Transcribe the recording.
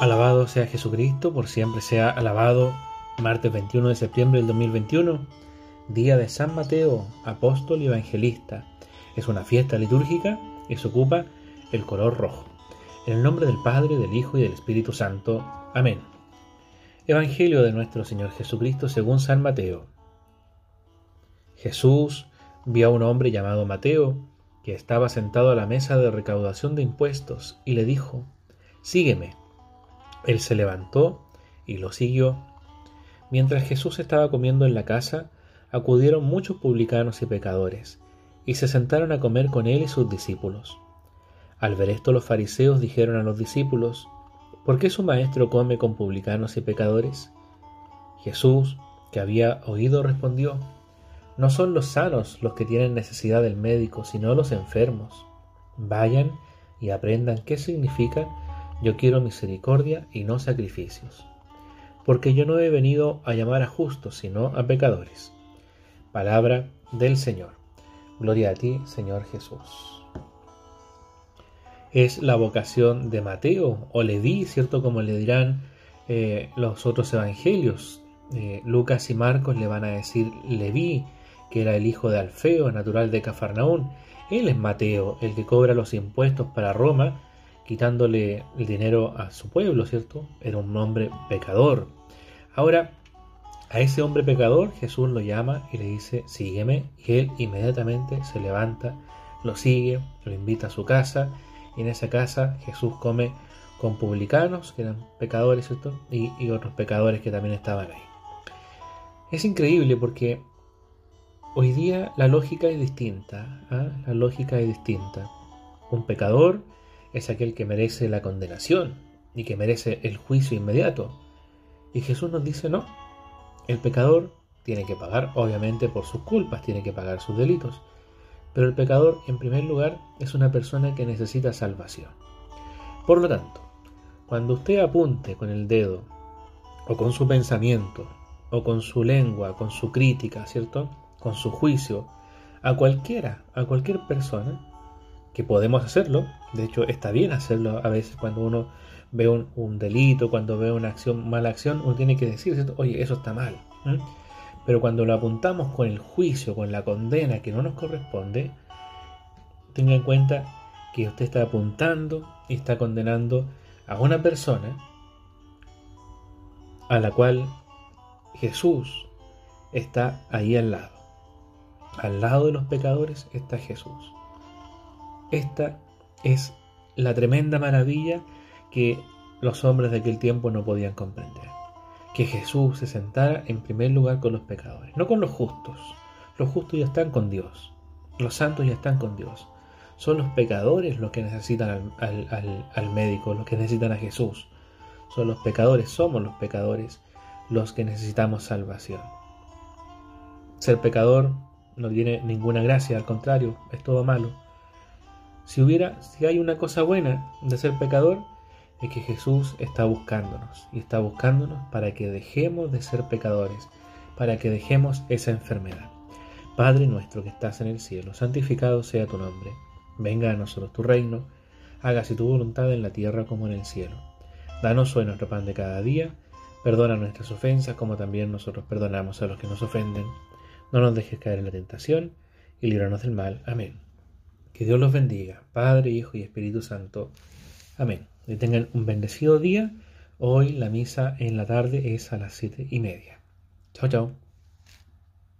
Alabado sea Jesucristo, por siempre sea alabado. Martes 21 de septiembre del 2021, día de San Mateo, apóstol y evangelista. Es una fiesta litúrgica y se ocupa el color rojo. En el nombre del Padre, del Hijo y del Espíritu Santo. Amén. Evangelio de nuestro Señor Jesucristo según San Mateo. Jesús vio a un hombre llamado Mateo, que estaba sentado a la mesa de recaudación de impuestos, y le dijo, Sígueme. Él se levantó y lo siguió. Mientras Jesús estaba comiendo en la casa, acudieron muchos publicanos y pecadores, y se sentaron a comer con él y sus discípulos. Al ver esto los fariseos dijeron a los discípulos, ¿por qué su maestro come con publicanos y pecadores? Jesús, que había oído, respondió, No son los sanos los que tienen necesidad del médico, sino los enfermos. Vayan y aprendan qué significa yo quiero misericordia y no sacrificios, porque yo no he venido a llamar a justos, sino a pecadores. Palabra del Señor. Gloria a ti, Señor Jesús. Es la vocación de Mateo o Leví, ¿cierto? Como le dirán eh, los otros evangelios. Eh, Lucas y Marcos le van a decir Leví, que era el hijo de Alfeo, natural de Cafarnaún. Él es Mateo, el que cobra los impuestos para Roma quitándole el dinero a su pueblo, ¿cierto? Era un hombre pecador. Ahora, a ese hombre pecador Jesús lo llama y le dice, sígueme, y él inmediatamente se levanta, lo sigue, lo invita a su casa, y en esa casa Jesús come con publicanos, que eran pecadores, ¿cierto? Y, otros pecadores que también estaban ahí. Es increíble porque hoy día la lógica es distinta, ¿ah? la lógica es distinta. Un pecador es aquel que merece la condenación y que merece el juicio inmediato. Y Jesús nos dice no. El pecador tiene que pagar, obviamente, por sus culpas, tiene que pagar sus delitos. Pero el pecador, en primer lugar, es una persona que necesita salvación. Por lo tanto, cuando usted apunte con el dedo, o con su pensamiento, o con su lengua, con su crítica, ¿cierto? Con su juicio, a cualquiera, a cualquier persona, que podemos hacerlo, de hecho está bien hacerlo a veces cuando uno ve un, delito, cuando ve una acción, mala acción, uno tiene que decir, oye, eso está mal. Pero cuando lo apuntamos con el juicio, con la condena que no nos corresponde, tenga en cuenta que usted está apuntando y está condenando a una persona a la cual Jesús está ahí al lado. Al lado de los pecadores está Jesús. Esta es la tremenda maravilla que los hombres de aquel tiempo no podían comprender. Que Jesús se sentara en primer lugar con los pecadores, no con los justos. Los justos ya están con Dios. Los santos ya están con Dios. Son los pecadores los que necesitan al, médico, los que necesitan a Jesús. Son los pecadores, somos los pecadores los que necesitamos salvación. Ser pecador no tiene ninguna gracia, al contrario, es todo malo. Si hubiera, si hay una cosa buena de ser pecador, es que Jesús está buscándonos y está buscándonos para que dejemos de ser pecadores, para que dejemos esa enfermedad. Padre nuestro que estás en el cielo, santificado sea tu nombre. Venga a nosotros tu reino, hágase tu voluntad en la tierra como en el cielo. Danos hoy nuestro pan de cada día, perdona nuestras ofensas como también nosotros perdonamos a los que nos ofenden. No nos dejes caer en la tentación y líbranos del mal. Amén. Que Dios los bendiga, Padre, Hijo y Espíritu Santo. Amén. Que tengan un bendecido día. Hoy la misa en la tarde es a las siete y media. Chao, chao.